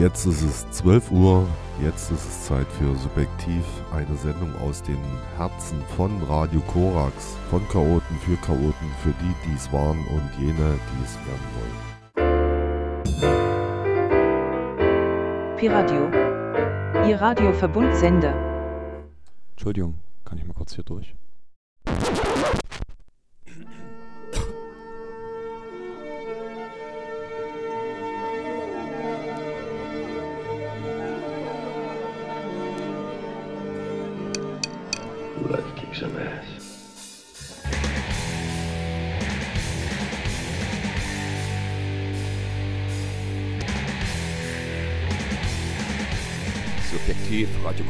Jetzt ist es 12 Uhr, jetzt ist es Zeit für Subjektiv, eine Sendung aus den Herzen von Radio Korax, von Chaoten für Chaoten, für die, die es waren und jene, die es werden wollen. Piradio, Ihr Radioverbundsender. Entschuldigung, kann ich mal kurz hier durch?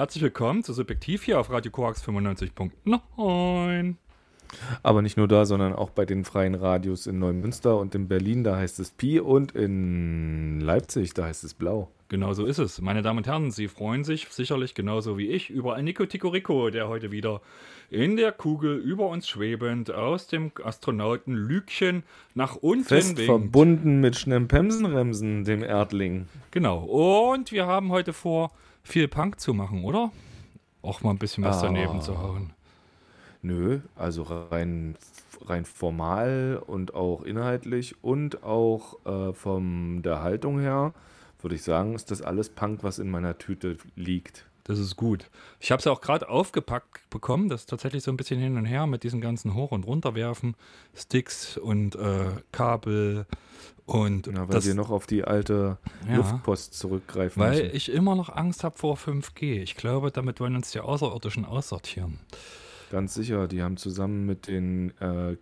Herzlich willkommen zu Subjektiv hier auf Radio Koax 95.9. Aber nicht nur da, sondern auch bei den freien Radios in Neumünster und in Berlin, da heißt es Pi und in Leipzig, da heißt es Blau. Genau so ist es. Meine Damen und Herren, Sie freuen sich sicherlich genauso wie ich über ein Nico Ticorico, der heute wieder in der Kugel über uns schwebend aus dem Astronauten Lügchen nach unten Fest winkt. verbunden mit Schnempemsenremsen, dem Erdling. Genau. Und wir haben heute vor, viel Punk zu machen, oder? Auch mal ein bisschen was ah. daneben zu hauen. Nö, also rein, rein formal und auch inhaltlich und auch äh, von der Haltung her, würde ich sagen, ist das alles Punk, was in meiner Tüte liegt. Das ist gut. Ich habe es auch gerade aufgepackt bekommen. Das ist tatsächlich so ein bisschen hin und her mit diesen ganzen Hoch- und Runterwerfen, Sticks und äh, Kabel und Ja, weil das, wir noch auf die alte Ja. Luftpost zurückgreifen weil müssen. ich immer noch Angst habe vor 5G. Ich glaube, damit wollen uns die Außerirdischen aussortieren. Ganz sicher, die haben zusammen mit den äh,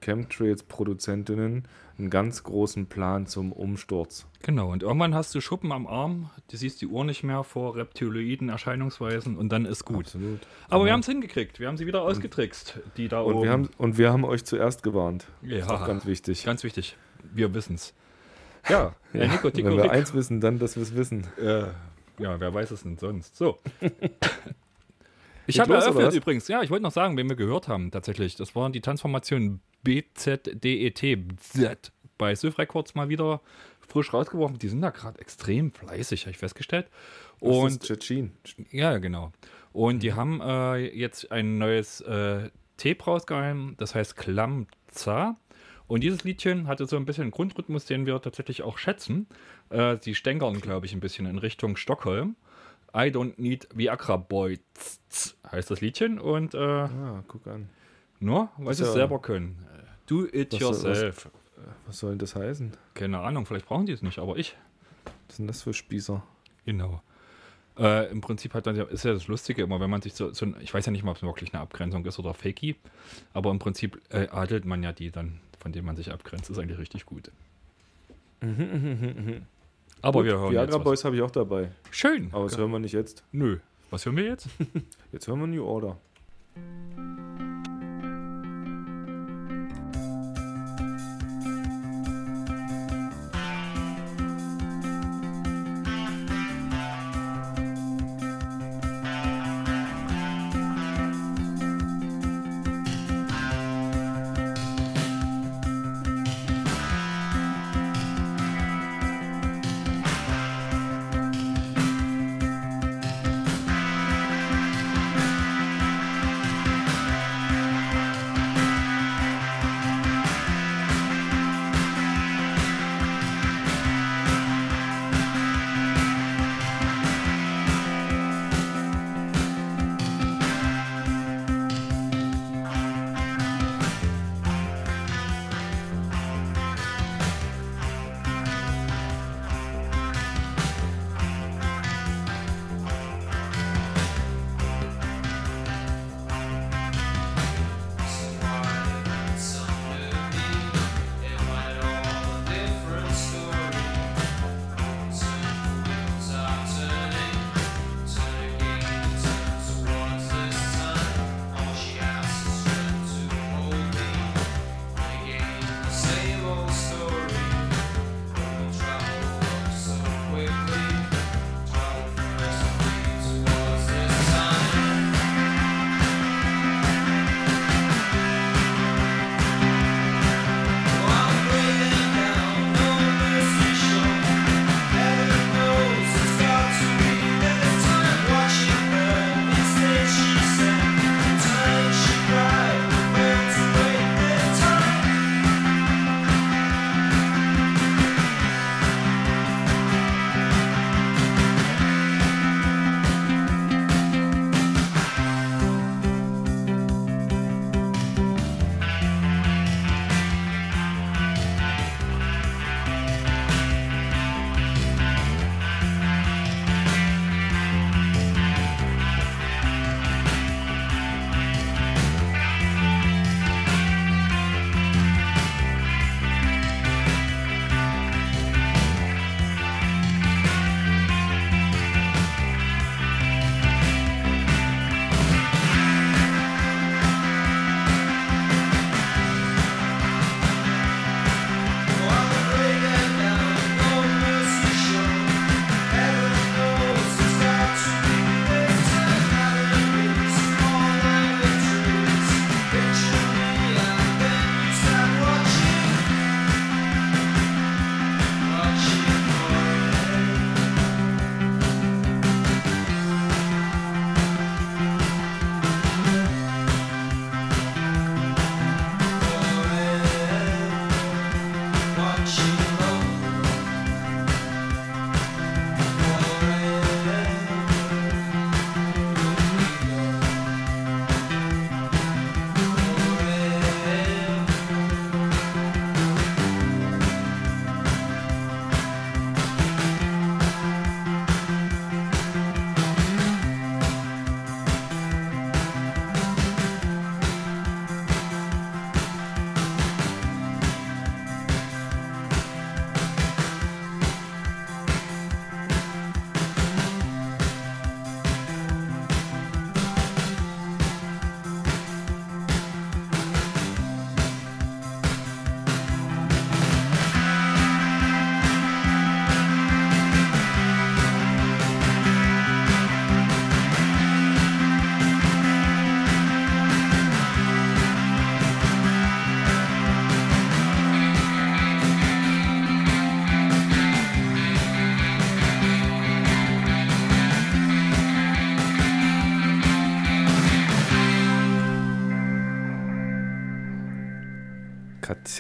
Chemtrails-Produzentinnen einen ganz großen Plan zum Umsturz. Genau, und irgendwann hast du Schuppen am Arm, du siehst die Uhr nicht mehr vor reptiloiden Erscheinungsweisen und dann ist gut. Absolut. Aber wir haben es hingekriegt, wir haben sie wieder ausgetrickst, die da Und oben. wir, haben, und wir haben euch zuerst gewarnt. ja, Ist auch ganz wichtig. ganz wichtig, wir wissen's. Ja, Ja, ja. Nico, Tico, Wenn wir Rick. eins wissen, dann, dass wir es wissen. Äh, ja, wer weiß es denn sonst? So. Ich habe eröffnet übrigens, ja, ich wollte noch sagen, wen wir gehört haben tatsächlich. Das waren die Transformationen BZDET Z bei Sylph Records mal wieder frisch rausgeworfen. Die sind da gerade extrem fleißig, habe ich festgestellt. Und Und Tschetschen. ja, genau. Und Mhm. die haben äh, jetzt ein neues äh, Tape rausgehauen, das heißt Klamza. Und dieses Liedchen hatte so ein bisschen einen Grundrhythmus, den wir tatsächlich auch schätzen. Äh, die stänkern, glaube ich, ein bisschen in Richtung Stockholm. I don't need Viagra Boy heißt das Liedchen. Und äh, Ah, guck an. nur, weil sie es selber können. Do it Was soll- was- yourself. Was soll denn das heißen? Keine Ahnung, vielleicht brauchen die es nicht, aber ich. Was sind das für Spießer? Genau. Äh, Im Prinzip hat dann ja, ist ja das Lustige immer, wenn man sich so, so ich weiß ja nicht mal, ob es wirklich eine Abgrenzung ist oder Fakey, aber im Prinzip äh, adelt man ja die dann, von denen man sich abgrenzt, ist eigentlich richtig gut. Aber wir hören Viagra jetzt. Boys habe ich auch dabei. Schön. Aber das hören wir nicht jetzt. Nö. Was hören wir jetzt? Jetzt hören wir New Order.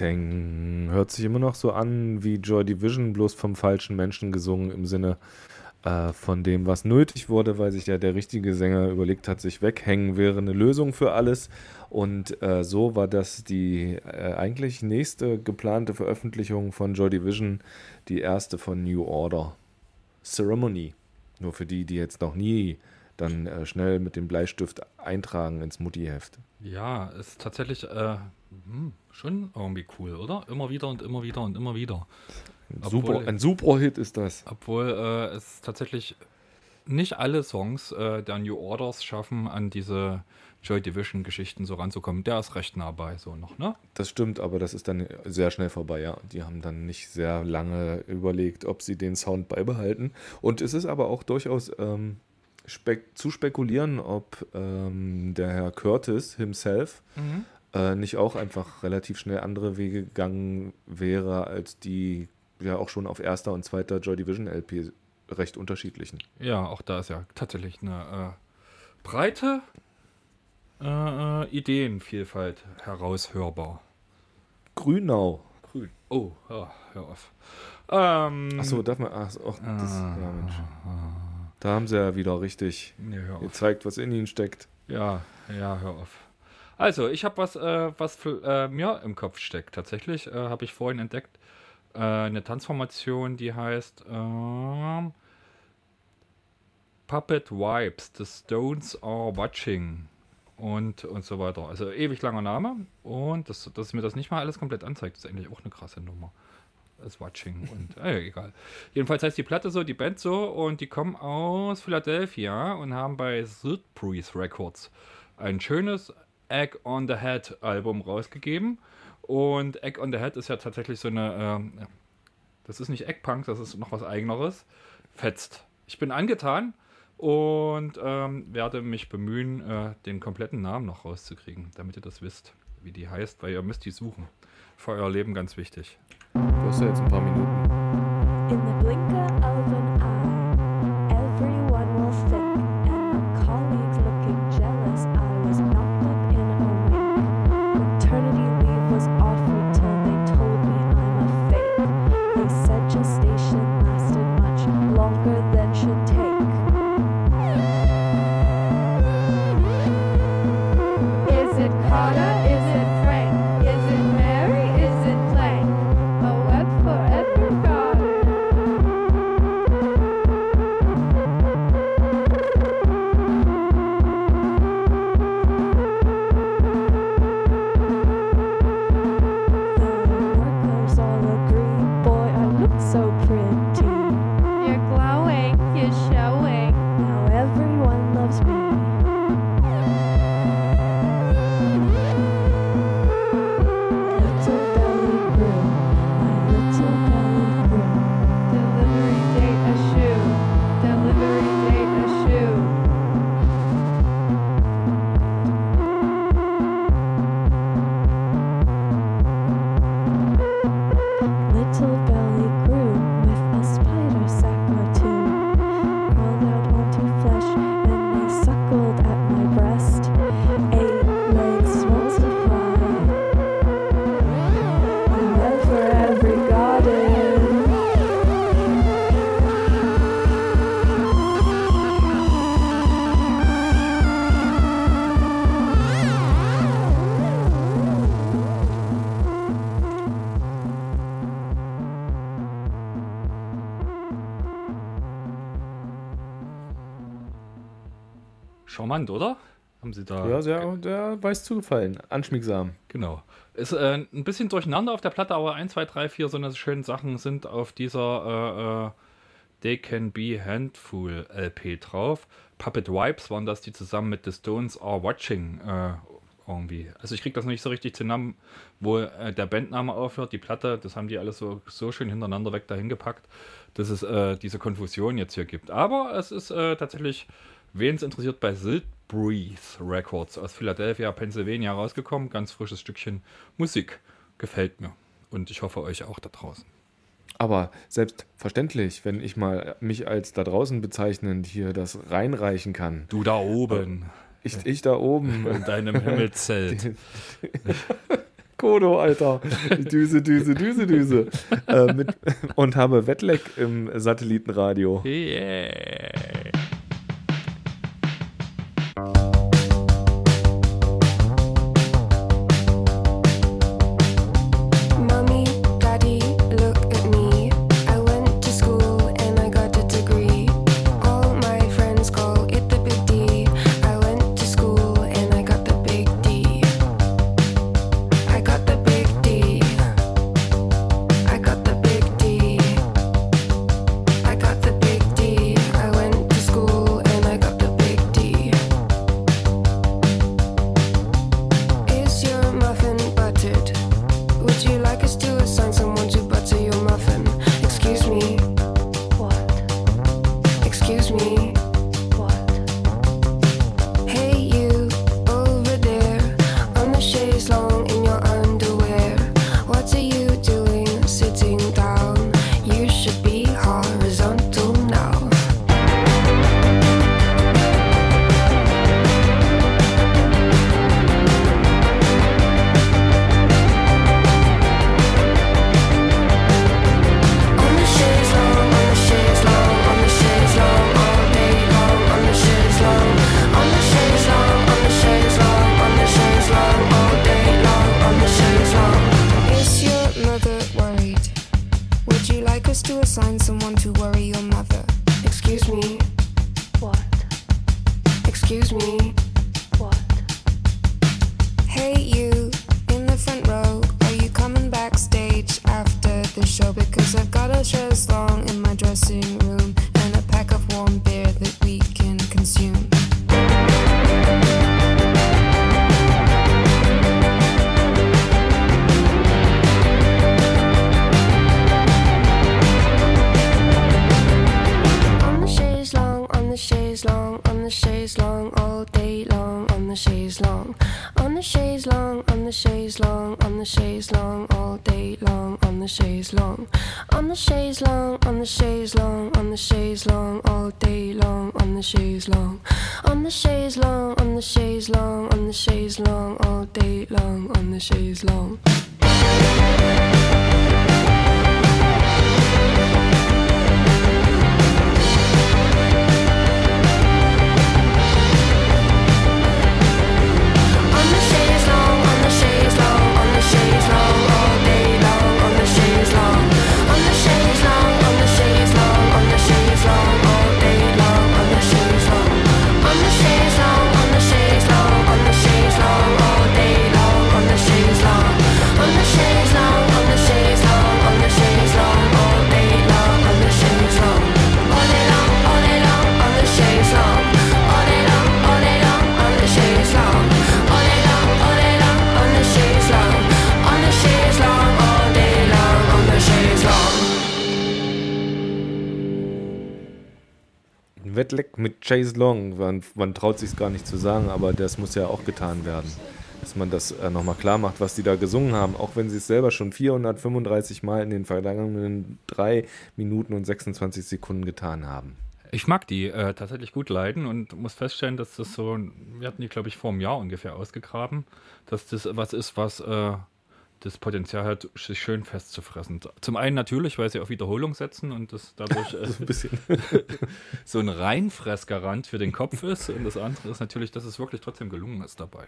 Nothing. Hört sich immer noch so an wie Joy Division, bloß vom falschen Menschen gesungen im Sinne äh, von dem, was nötig wurde, weil sich ja der richtige Sänger überlegt hat, sich weghängen wäre eine Lösung für alles. Und äh, so war das die äh, eigentlich nächste geplante Veröffentlichung von Joy Division, die erste von New Order. Ceremony. Nur für die, die jetzt noch nie dann äh, schnell mit dem Bleistift eintragen ins Mutti-Heft. Ja, ist tatsächlich äh, hm, schon irgendwie cool, oder? Immer wieder und immer wieder und immer wieder. Super, Obwohl- ein super Hit ist das. Obwohl äh, es tatsächlich nicht alle Songs äh, der New Orders schaffen, an diese Joy Division-Geschichten so ranzukommen. Der ist recht nah bei, so noch, ne? Das stimmt, aber das ist dann sehr schnell vorbei, ja. Die haben dann nicht sehr lange überlegt, ob sie den Sound beibehalten. Und es ist aber auch durchaus ähm, spek zu spekulieren, ob ähm, der Herr Curtis himself äh, nicht auch einfach relativ schnell andere Wege gegangen wäre, als die ja auch schon auf erster und zweiter Joy Division LP recht unterschiedlichen. Ja, auch da ist ja tatsächlich eine äh, breite äh, Ideenvielfalt heraushörbar. Grünau. Grün. Oh, ja, hör auf. Ähm, Achso, darf man. Ach, so, ach, das, Ah. ja, Mensch. Da haben sie ja wieder richtig auf. gezeigt, was in ihnen steckt. Ja, ja, hör auf. Also, ich habe was, äh, was für, äh, mir im Kopf steckt. Tatsächlich äh, habe ich vorhin entdeckt, äh, eine Tanzformation, die heißt ähm, Puppet Vibes, The Stones Are Watching und, und so weiter. Also ewig langer Name und dass, dass mir das nicht mal alles komplett anzeigt, ist eigentlich auch eine krasse Nummer. Das Watching und äh, egal. Jedenfalls heißt die Platte so, die Band so und die kommen aus Philadelphia und haben bei Breeze Records ein schönes Egg on the Head Album rausgegeben. Und Egg on the Head ist ja tatsächlich so eine, ähm, das ist nicht Eggpunk, das ist noch was eigeneres. Fetzt. Ich bin angetan und ähm, werde mich bemühen, äh, den kompletten Namen noch rauszukriegen, damit ihr das wisst, wie die heißt, weil ihr müsst die suchen. Für euer Leben ganz wichtig. Du hast ja jetzt ein paar Minuten. In the blinker Charmant, oder? Haben sie da. Ja, der, der weiß zu gefallen. Anschmiegsam. Genau. Ist äh, ein bisschen durcheinander auf der Platte, aber 1, 2, 3, 4 so eine schönen Sachen sind auf dieser äh, äh, They Can Be Handful LP drauf. Puppet Vibes waren das, die zusammen mit The Stones Are Watching äh, irgendwie. Also ich krieg das noch nicht so richtig zusammen, wo äh, der Bandname aufhört, die Platte, das haben die alles so, so schön hintereinander weg dahin gepackt, dass es äh, diese Konfusion jetzt hier gibt. Aber es ist äh, tatsächlich, wen es interessiert, bei Silt Breeze Records aus Philadelphia, Pennsylvania rausgekommen. Ganz frisches Stückchen Musik. Gefällt mir. Und ich hoffe euch auch da draußen. Aber selbstverständlich, wenn ich mal mich als da draußen bezeichnend hier das reinreichen kann. Du da oben Ich, ich da oben. in deinem Himmelszelt. Kodo, Alter. Düse, Düse, Düse, Düse. Äh, mit, und habe Wettleck im Satellitenradio. Yeah. Mit Chase Long. Man, man traut sich gar nicht zu sagen, aber das muss ja auch getan werden. Dass man das äh, nochmal klar macht, was die da gesungen haben, auch wenn sie es selber schon 435 Mal in den vergangenen 3 Minuten und 26 Sekunden getan haben. Ich mag die äh, tatsächlich gut leiden und muss feststellen, dass das so, wir hatten die, glaube ich, vor einem Jahr ungefähr ausgegraben, dass das was ist, was äh, das Potenzial hat, sich schön festzufressen. Zum einen natürlich, weil sie auf Wiederholung setzen und das dadurch äh, So ein bisschen. so ein Reinfressgarant für den Kopf ist. Und das andere ist natürlich, dass es wirklich trotzdem gelungen ist dabei.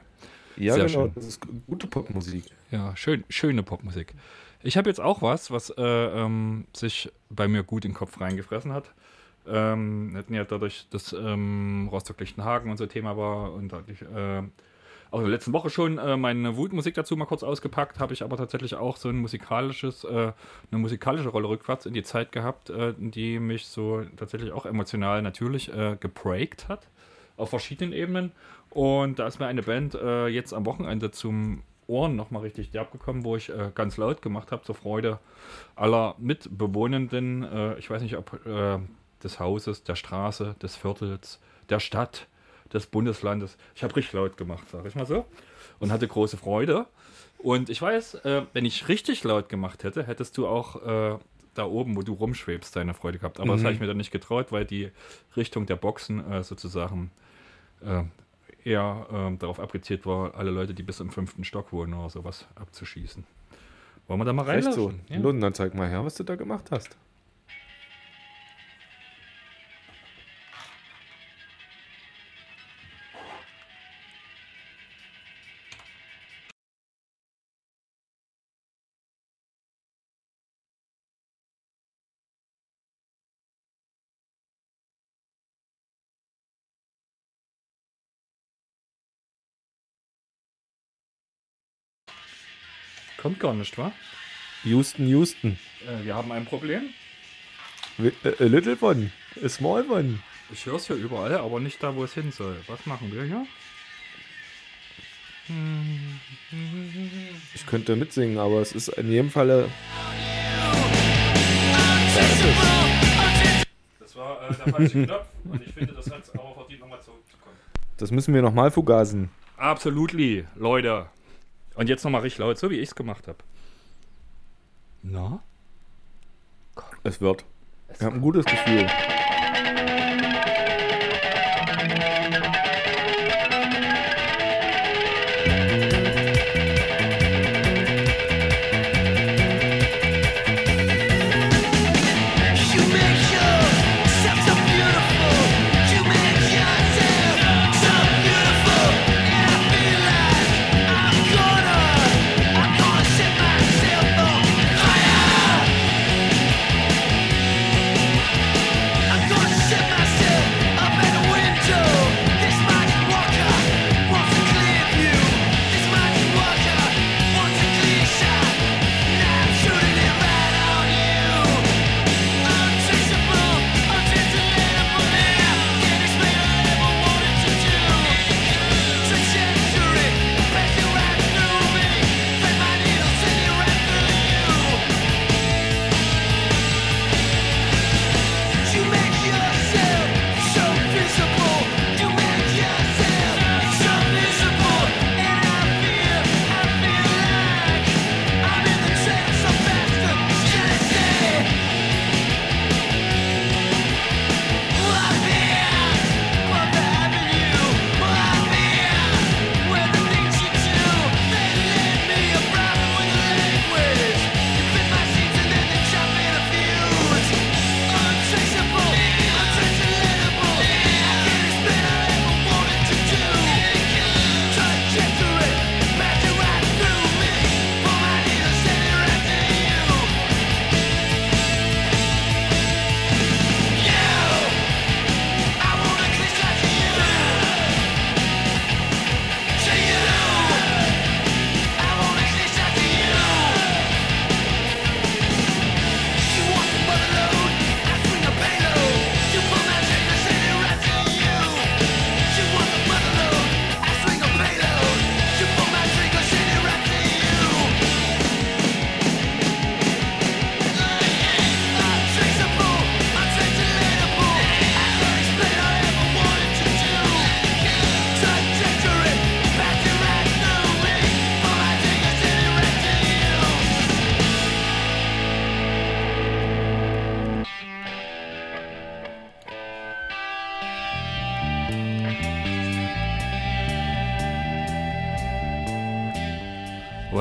Ja, Sehr genau. schön. Das ist gute Popmusik. Ja, schön, schöne Popmusik. Ich habe jetzt auch was, was äh, ähm, sich bei mir gut in den Kopf reingefressen hat. Ähm, hatten ja dadurch, dass ähm, Rostock-Lichtenhagen unser Thema war und dadurch, äh, auch in der letzten Woche schon äh, meine Wutmusik dazu mal kurz ausgepackt, habe ich aber tatsächlich auch so ein musikalisches, äh, eine musikalische Rolle rückwärts in die Zeit gehabt, äh, die mich so tatsächlich auch emotional natürlich äh, geprägt hat, auf verschiedenen Ebenen. Und da ist mir eine Band äh, jetzt am Wochenende zum Ohren nochmal richtig derb gekommen, wo ich äh, ganz laut gemacht habe, zur Freude aller Mitbewohnenden, äh, ich weiß nicht, ob äh, des Hauses, der Straße, des Viertels, der Stadt, des Bundeslandes. Ich habe richtig laut gemacht, sage ich mal so. Und hatte große Freude. Und ich weiß, äh, wenn ich richtig laut gemacht hätte, hättest du auch äh, da oben, wo du rumschwebst, deine Freude gehabt. Aber das Mhm. habe ich mir dann nicht getraut, weil die Richtung der Boxen äh, sozusagen äh, eher ähm, darauf abgezielt war, alle Leute, die bis im fünften Stock wohnen oder sowas abzuschießen. Wollen wir da mal Echt reinlaufen? so. Ja. Nun, dann zeig mal her, was du da gemacht hast. Kommt gar nicht, wa? Houston, Houston. Äh, wir haben ein Problem. Äh, A little one. A small one. Ich höre es hier überall, aber nicht da, wo es hin soll. Was machen wir hier? Ich könnte mitsingen, aber es ist in jedem Falle. Das war äh, der falsche Knopf und ich finde, das hat es aber verdient, nochmal zurückzukommen. Das müssen wir nochmal fugasen. Absolutely, Leute. Und jetzt nochmal richtig laut, so wie ich es gemacht habe. Na? Es wird. Ich habe ein gutes Gefühl.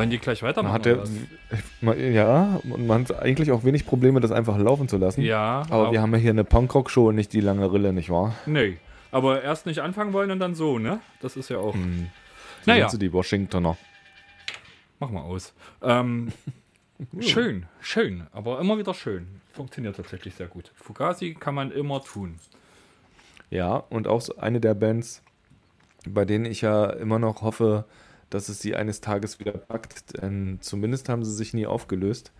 Wollen die gleich weitermachen? Man hat oder ja, was? man- ja, und man hat eigentlich auch wenig Probleme, das einfach laufen zu lassen. ja, Aber wir haben ja hier eine Punkrock-Show und nicht die lange Rille, nicht wahr? Nee. Aber erst nicht anfangen wollen und dann so, ne? Das ist ja auch. Hm. So Naja. die Washingtoner. Mach mal aus. Ähm, schön, schön, aber immer wieder schön. Funktioniert tatsächlich sehr gut. Fugazi kann man immer tun. Ja, und auch eine der Bands, bei denen ich ja immer noch hoffe, dass es sie eines Tages wieder packt. Denn zumindest haben sie sich nie aufgelöst.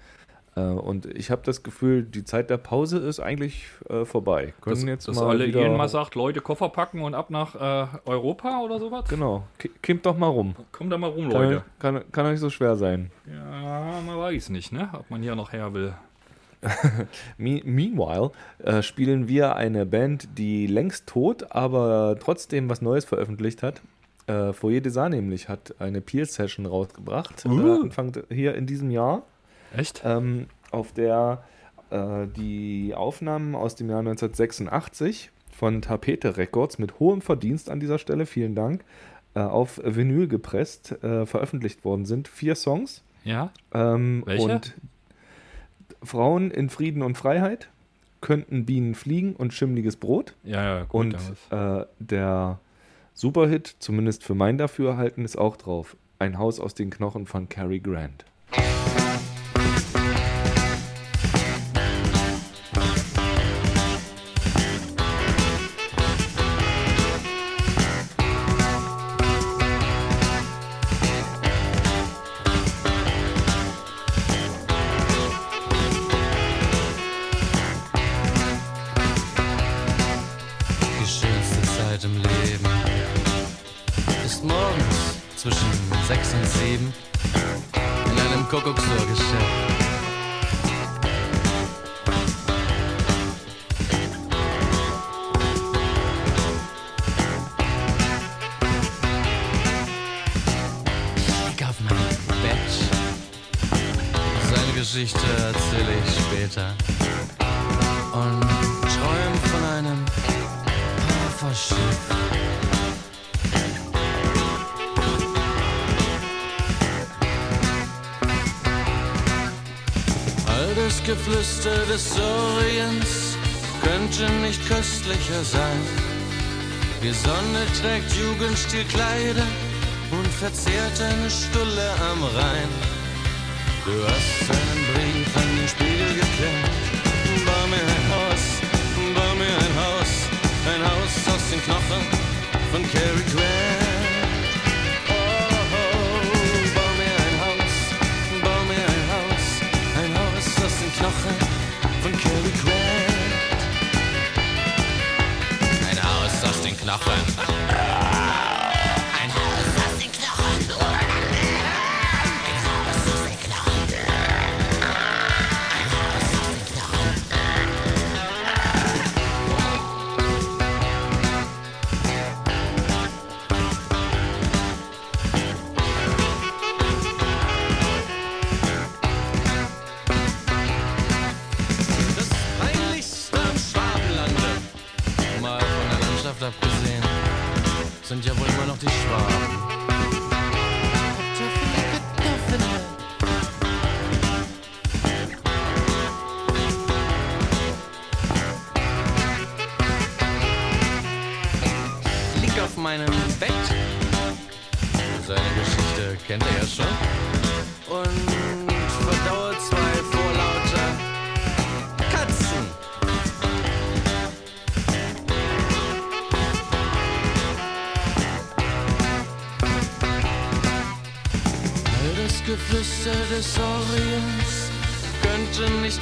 Äh, Und ich habe das Gefühl, die Zeit der Pause ist eigentlich äh, vorbei. Können Dass, jetzt dass mal alle wieder, jeden mal sagt, Leute, Koffer packen und ab nach äh, Europa oder sowas? Genau, Ki- kimmt doch mal rum. Kommt da mal rum, Kann, Leute. kann, kann nicht so schwer sein. Ja, man weiß nicht, ne? Ob man hier noch her will. Me meanwhile äh, spielen wir eine Band, die längst tot, aber trotzdem was Neues veröffentlicht hat. Äh, Foyer des Arts nämlich hat eine Peel-Session rausgebracht, Uh. äh, Anfang hier in diesem Jahr, Echt? ähm, auf der äh, die Aufnahmen aus dem Jahr 1986 von Tapete Records mit hohem Verdienst an dieser Stelle, vielen Dank, äh, auf Vinyl gepresst, äh, veröffentlicht worden sind. Vier Songs. Ja? Ähm, Welche? Und Frauen in Frieden und Freiheit könnten Bienen fliegen und schimmliges Brot. Ja, ja, gut. Und äh, der Superhit, zumindest für mein Dafürhalten, ist auch drauf. Ein Haus aus den Knochen von Cary Grant.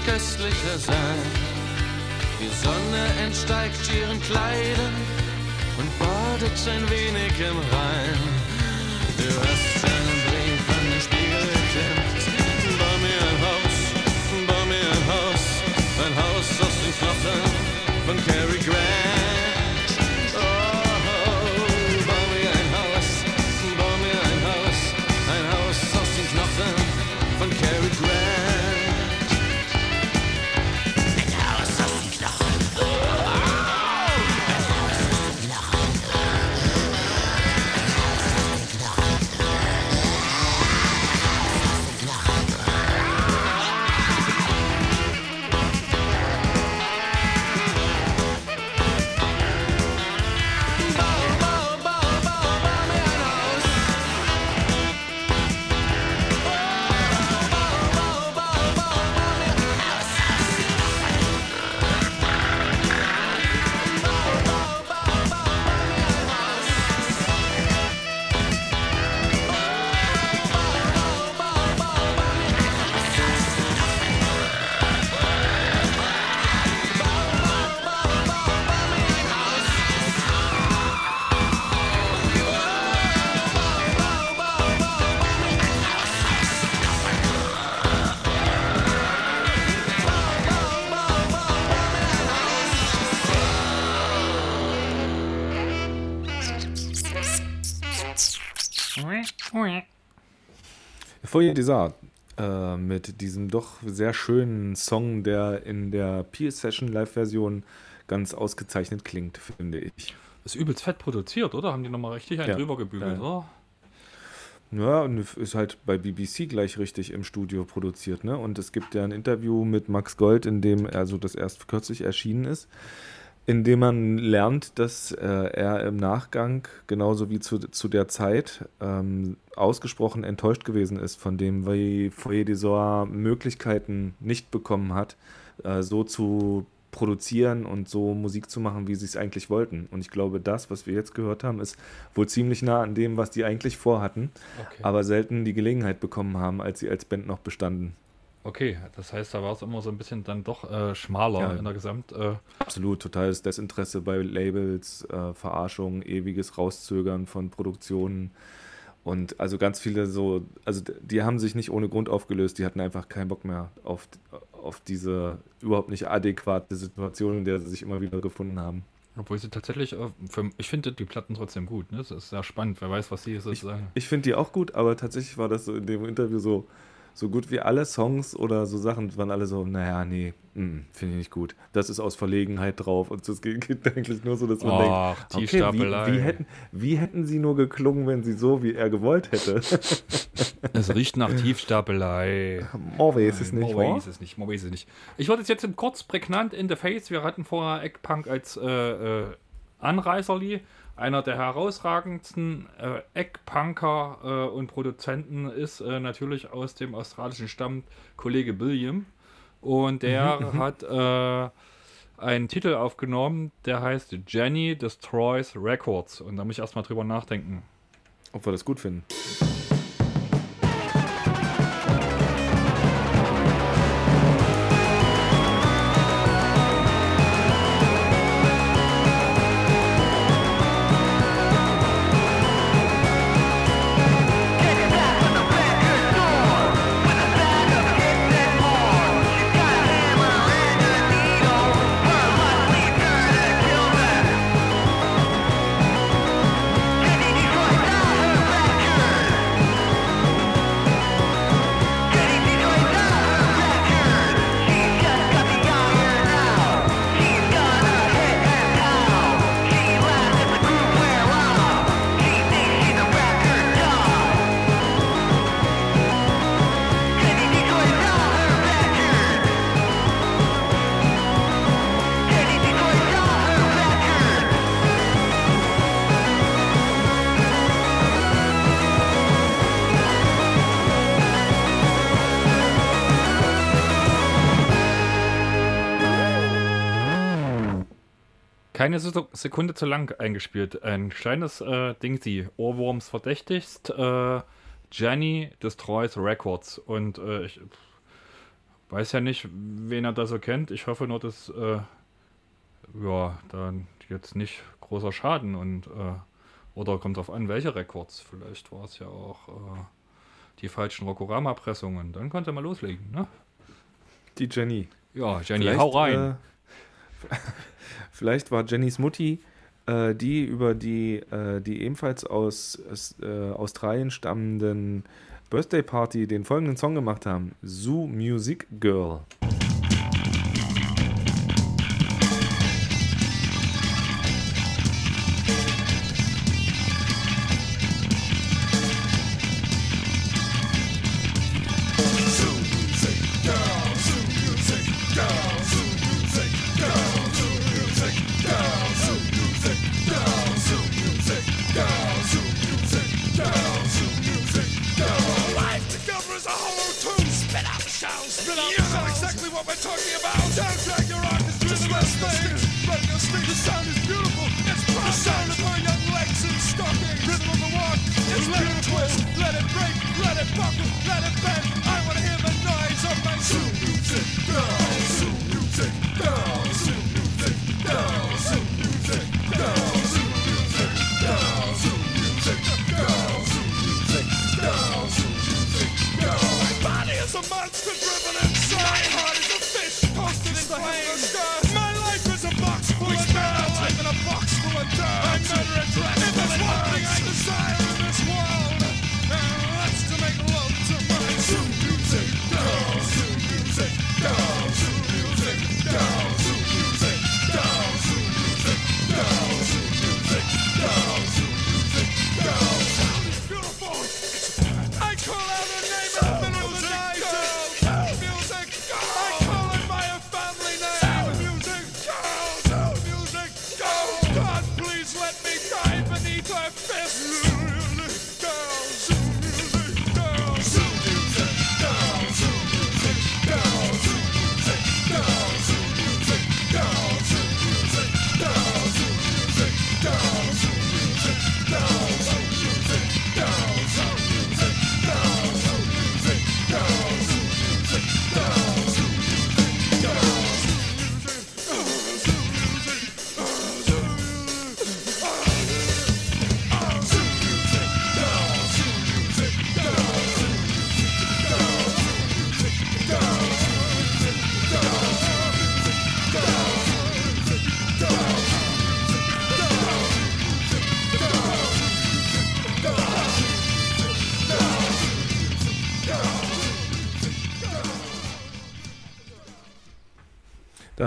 Köstlicher sein. Die Sonne entsteigt ihren Kleidern und badet ein wenig im Rhein. Foyer des Arts äh, mit diesem doch sehr schönen Song, der in der Peel Session Live-Version ganz ausgezeichnet klingt, finde ich. Ist übelst fett produziert, oder? Haben die nochmal richtig einen Ja. drüber gebügelt, Ja. oder? Ja, und ist halt bei BBC gleich richtig im Studio produziert, ne? Und es gibt ja ein Interview mit Max Gold, in dem er so das erst kürzlich erschienen ist, in dem man lernt, dass äh, er im Nachgang, genauso wie zu, zu der Zeit, ähm, ausgesprochen enttäuscht gewesen ist von dem, wie Foyer des Möglichkeiten nicht bekommen hat, äh, so zu produzieren und so Musik zu machen, wie sie es eigentlich wollten. Und ich glaube, das, was wir jetzt gehört haben, ist wohl ziemlich nah an dem, was die eigentlich vorhatten, Okay. aber selten die Gelegenheit bekommen haben, als sie als Band noch bestanden. Okay, das heißt, da war es immer so ein bisschen dann doch äh, schmaler Ja. in der Gesamt. Äh, Absolut, totales Desinteresse bei Labels, äh, Verarschung, ewiges Rauszögern von Produktionen. Und also ganz viele so, also die haben sich nicht ohne Grund aufgelöst, die hatten einfach keinen Bock mehr auf, auf diese überhaupt nicht adäquate Situation, in der sie sich immer wieder gefunden haben. obwohl sie tatsächlich, äh, für, ich finde die Platten trotzdem gut. Ne? Das ist sehr spannend. Wer weiß, was sie sozusagen. Ich finde die auch gut, aber tatsächlich war das so in dem Interview so, so gut wie alle Songs oder so Sachen waren alle so, naja, nee, mm, finde ich nicht gut. Das ist aus Verlegenheit drauf und es geht, geht eigentlich nur so, dass man Ach, denkt, okay, Tiefstapelei. wie, wie, hätten, wie hätten sie nur geklungen, wenn sie so, wie er gewollt hätte? Es riecht nach Tiefstapelei. Oh, weiß es nicht, wa? weiß es nicht, man weiß es nicht. Ich wollte es jetzt kurz prägnant in the face. Wir hatten vorher Eggpunk als äh, äh, Anreißerli. Einer der herausragendsten äh, Eggpunker äh, und Produzenten ist äh, natürlich aus dem australischen Stamm Kollege William. Und der hat äh, einen Titel aufgenommen, der heißt Jenny Destroys Records. Und da muss ich erstmal drüber nachdenken. Ob wir das gut finden. Keine Se- Sekunde zu lang eingespielt. Ein kleines äh, Ding, sie Ohrwurms verdächtigst. Äh, Jenny Destroys Records. Und äh, ich weiß ja nicht, wen er da so kennt. Ich hoffe nur, dass äh, ja, dann jetzt nicht großer Schaden und äh, oder kommt drauf an, welche Records. Vielleicht war es ja auch äh, die falschen Rokorama-Pressungen. Dann konnte er mal loslegen, ne? Die Jenny. Ja, Jenny, Vielleicht, hau rein. Vielleicht war Jennys Mutti äh, die über die, äh, die ebenfalls aus, aus äh, Australien stammenden Birthday Party den folgenden Song gemacht haben: Zoo Music Girl. a monster dribbling.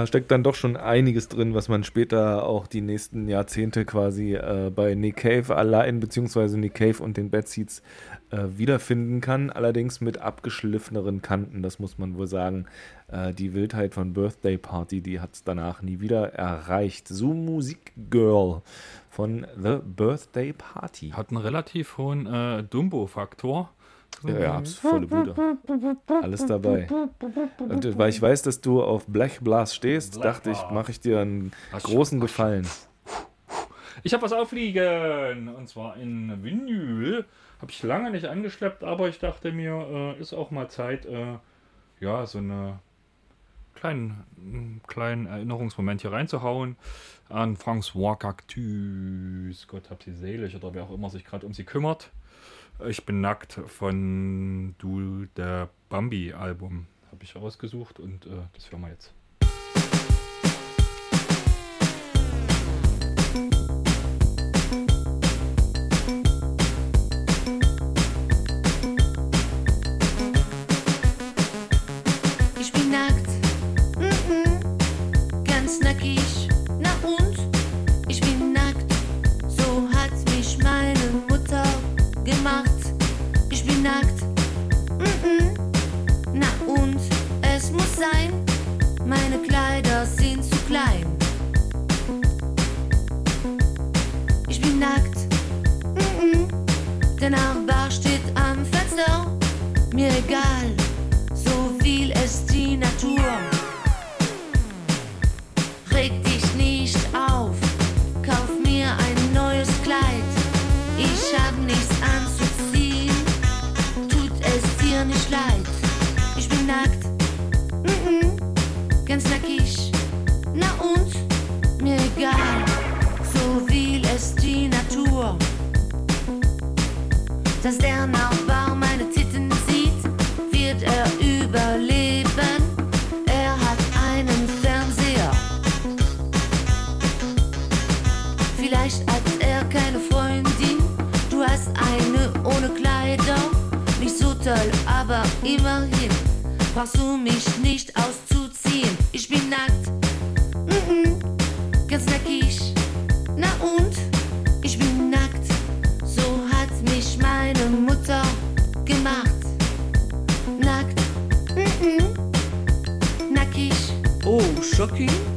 Steckt dann doch schon einiges drin, was man später auch die nächsten Jahrzehnte quasi äh, bei Nick Cave allein, beziehungsweise Nick Cave und den Bad Seeds äh, wiederfinden kann. Allerdings mit abgeschliffeneren Kanten, das muss man wohl sagen. Äh, die Wildheit von Birthday Party, die hat es danach nie wieder erreicht. So Musik Girl von The Birthday Party. Hat einen relativ hohen äh, Dumbo-Faktor. Ja, ja, hab's volle Bude. Alles dabei. Und äh, weil ich weiß, dass du auf Black Blast stehst, dachte ich, mache ich dir einen großen Gefallen. Ich habe was aufliegen und zwar in Vinyl. Habe ich lange nicht angeschleppt, aber ich dachte mir, äh, ist auch mal Zeit, äh, ja, so eine kleinen, einen kleinen Erinnerungsmoment hier reinzuhauen an François Cactus. Gott hab sie selig oder wer auch immer sich gerade um sie kümmert. Ich bin nackt von Du der Bambi Album habe ich rausgesucht und äh, das hören wir jetzt. Aber immerhin. Brauchst du mich nicht auszuziehen. Oh,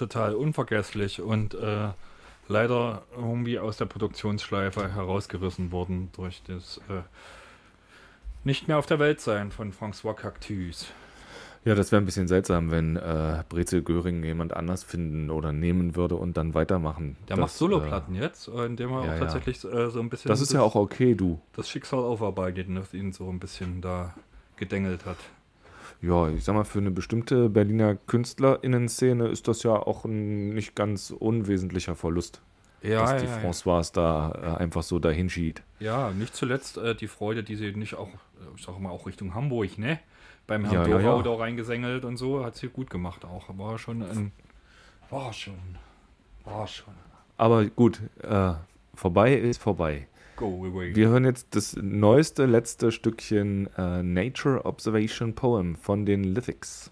total unvergesslich und äh, leider irgendwie aus der Produktionsschleife herausgerissen worden durch das äh, Nicht mehr auf der Welt sein von François Cactus. Ja, das wäre ein bisschen seltsam, wenn äh, Brezel Göring jemand anders finden oder nehmen würde und dann weitermachen. Der Das, macht Soloplatten jetzt, äh, indem er ja, auch tatsächlich äh, so ein bisschen. Das ist ja auch okay, du. Das Schicksal aufarbeitet, das ihn so ein bisschen da gedengelt hat. Ja, ich sag mal, für eine bestimmte Berliner KünstlerInnen-Szene ist das ja auch ein nicht ganz unwesentlicher Verlust. Ja, dass ja, die ja. François da äh, einfach so dahin schiebt. Ja, nicht zuletzt äh, die Freude, die sie nicht auch, äh, ich sag mal, auch Richtung Hamburg, ne? Beim Ja, Herrn ja, ja. da reingesängelt und so, hat sie gut gemacht auch. War schon ein. War schon. War schon. Aber gut, äh, vorbei ist vorbei. Go away. Wir hören jetzt das neueste, letzte Stückchen äh, Nature Observation Poem von den Lithics.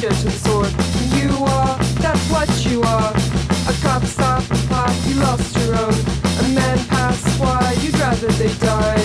Kinder to the sword. You are, that's what you are. A cop stopped the path, you lost your own. A man passed by, you'd rather they died.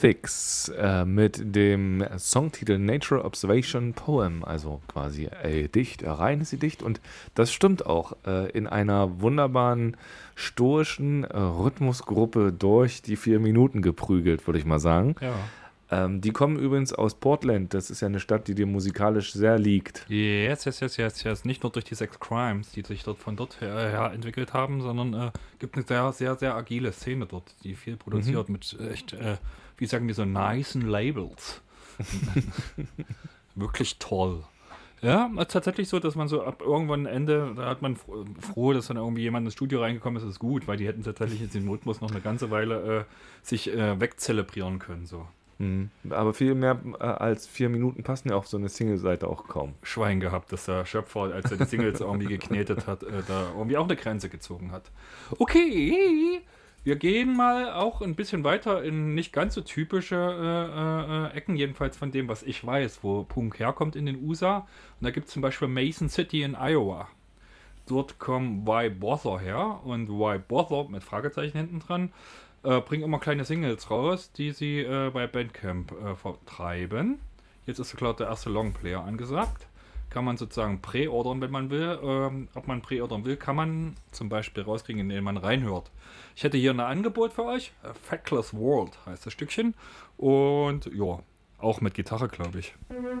Lithics äh, mit dem Songtitel Nature Observation Poem, also quasi äh, dicht, rein ist sie dicht und das stimmt auch äh, in einer wunderbaren stoischen äh, Rhythmusgruppe durch die vier Minuten geprügelt, würde ich mal sagen. Ja. Ähm, die kommen übrigens aus Portland, das ist ja eine Stadt, die dir musikalisch sehr liegt. Yes, yes, yes, yes, yes. Nicht nur durch die Sex Crimes, die sich dort von dort her, her entwickelt haben, sondern äh, gibt eine sehr, sehr, sehr agile Szene dort, die viel produziert mit echt, äh, wie sagen die so, nicen Labels. Wirklich toll. Ja, tatsächlich so, dass man so ab irgendwann Ende, da hat man fro- froh, dass dann irgendwie jemand ins Studio reingekommen ist, ist gut, weil die hätten tatsächlich jetzt den Rhythmus noch eine ganze Weile äh, sich äh, wegzelebrieren können. So. Mhm. Aber viel mehr äh, als vier Minuten passen ja auf so eine Single-Seite auch kaum. Schwein gehabt, dass der Schöpfer, als er die Singles irgendwie geknetet hat, äh, da irgendwie auch eine Grenze gezogen hat. Okay, wir gehen mal auch ein bisschen weiter in nicht ganz so typische äh, äh, Ecken, jedenfalls von dem, was ich weiß, wo Punk herkommt in den USA. Und da gibt es zum Beispiel Mason City in Iowa. Dort kommen Why Bother her und Why Bother mit Fragezeichen hinten dran äh, bringen immer kleine Singles raus, die sie äh, bei Bandcamp äh, vertreiben. Jetzt ist klar der erste Longplayer angesagt. Kann man sozusagen präordern, wenn man will. Ähm, ob man präordern will, kann man zum Beispiel rauskriegen, indem man reinhört. Ich hätte hier ein Angebot für euch. A Factless World heißt das Stückchen. Und ja, auch mit Gitarre, glaube ich. I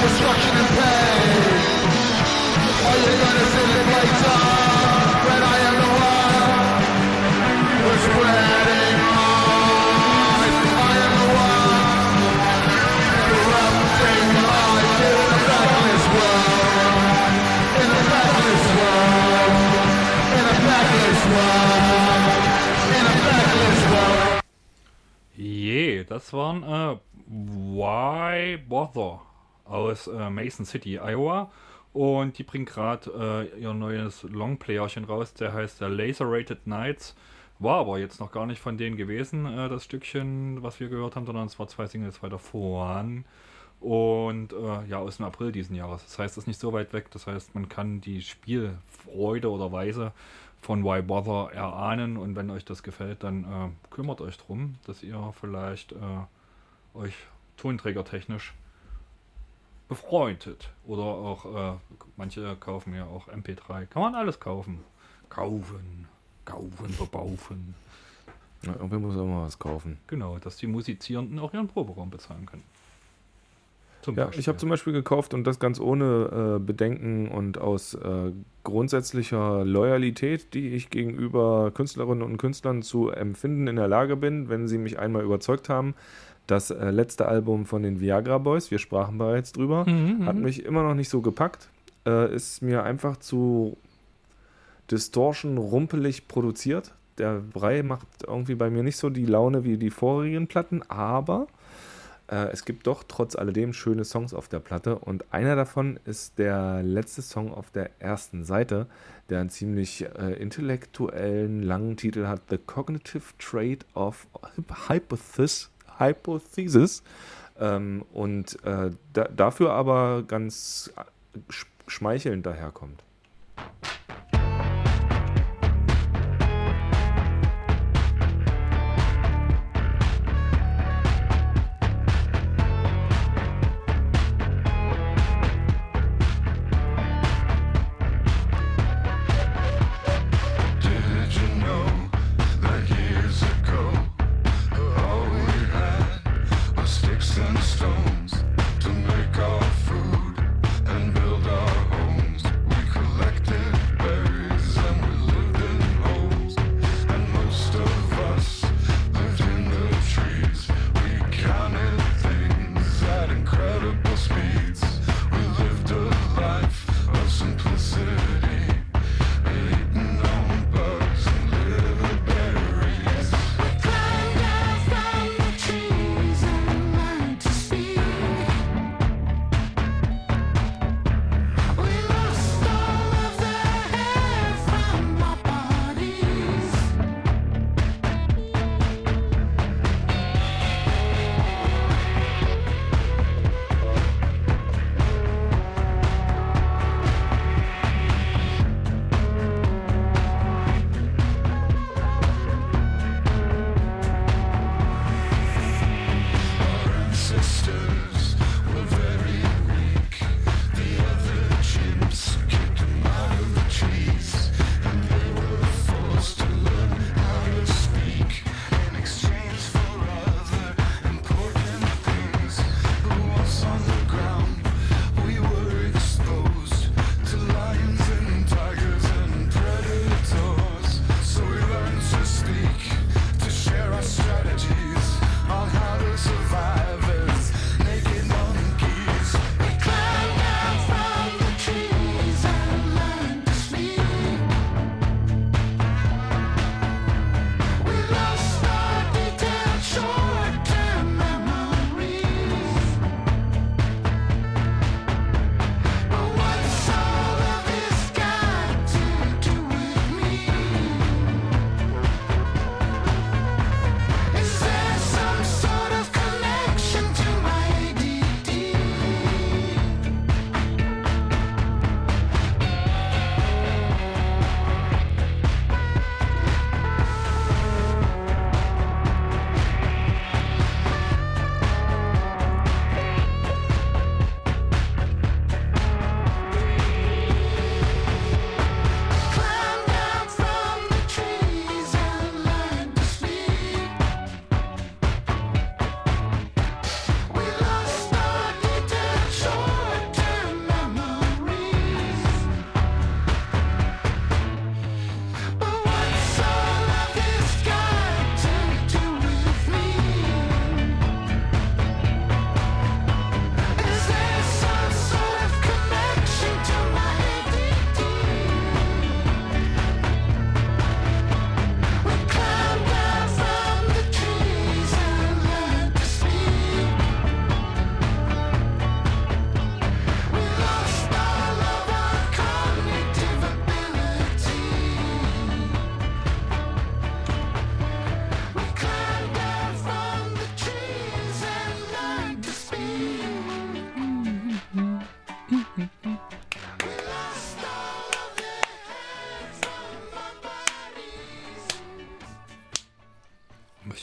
destruction and pain. Are you gonna play dumb when I am the one who's spreading lies? I am the one corrupting in a backless world. In a backless world. In a backless world. Das waren äh, Why Bother aus äh, Mason City, Iowa. Und die bringen gerade äh, ihr neues Longplayerchen raus, der heißt der Laser-Rated Nights. War aber jetzt noch gar nicht von denen gewesen, äh, das Stückchen, was wir gehört haben, sondern es war zwei Singles weiter voran. Und äh, ja, aus dem April diesen Jahres. Das heißt, es ist nicht so weit weg. Das heißt, man kann die Spielfreude oder Weise von Why Bother erahnen. Und wenn euch das gefällt, dann äh, kümmert euch drum, dass ihr vielleicht äh, euch tonträgertechnisch befreundet. Oder auch, äh, manche kaufen ja auch MP3. Kann man alles kaufen. Kaufen, kaufen, verbaufen. Ja, irgendwie muss auch mal was kaufen. Genau, dass die Musizierenden auch ihren Proberaum bezahlen können. Zum Ja, Beispiel. ich habe zum Beispiel gekauft und das ganz ohne äh, Bedenken und aus äh, grundsätzlicher Loyalität, die ich gegenüber Künstlerinnen und Künstlern zu empfinden in der Lage bin, wenn sie mich einmal überzeugt haben. Das äh, letzte Album von den Viagra Boys, wir sprachen bereits drüber, Mhm, hat mhm. mich immer noch nicht so gepackt. Äh, ist mir einfach zu distortion rumpelig produziert. Der Brei macht irgendwie bei mir nicht so die Laune wie die vorigen Platten, aber äh, es gibt doch trotz alledem schöne Songs auf der Platte und einer davon ist der letzte Song auf der ersten Seite, der einen ziemlich äh, intellektuellen, langen Titel hat: The Cognitive Trait of Hypothesis. Hypothesis. Ähm, und äh, da, dafür aber ganz äh, sch schmeichelnd daherkommt.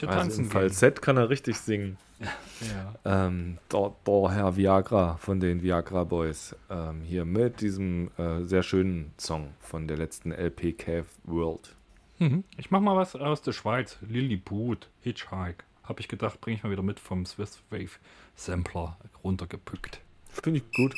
Möchte Also im gehen. Falsett kann er richtig singen. Ja. Ähm, der, der Herr Viagra von den Viagra Boys. Ähm, hier mit diesem äh, sehr schönen Song von der letzten LP Cave World. Mhm. Ich mach mal was aus der Schweiz. Lilliput, Hitchhike. Habe ich gedacht, bringe ich mal wieder mit vom Swiss Wave Sampler runtergepückt. Finde ich gut.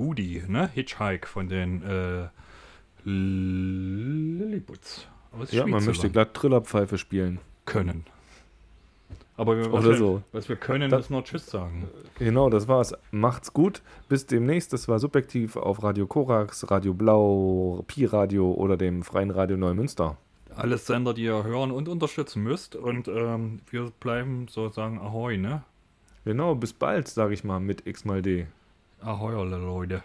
Goodie, ne? Hitchhike von den äh, Lilliputs. aus Ja, man möchte glatt Trillerpfeife spielen. können. Aber wir, was, Oder wir, so. was wir können, Das- ist nur Tschüss sagen. Genau, das war's. Macht's gut. Bis demnächst. Das war Subjektiv auf Radio Korax, Radio Blau, Pi Radio oder dem Freien Radio Neumünster. Alles Sender, die ihr hören und unterstützen müsst. Und ähm, wir bleiben sozusagen Ahoi, ne? Genau, bis bald, sage ich mal, mit X mal D. Ahoj, Leloide.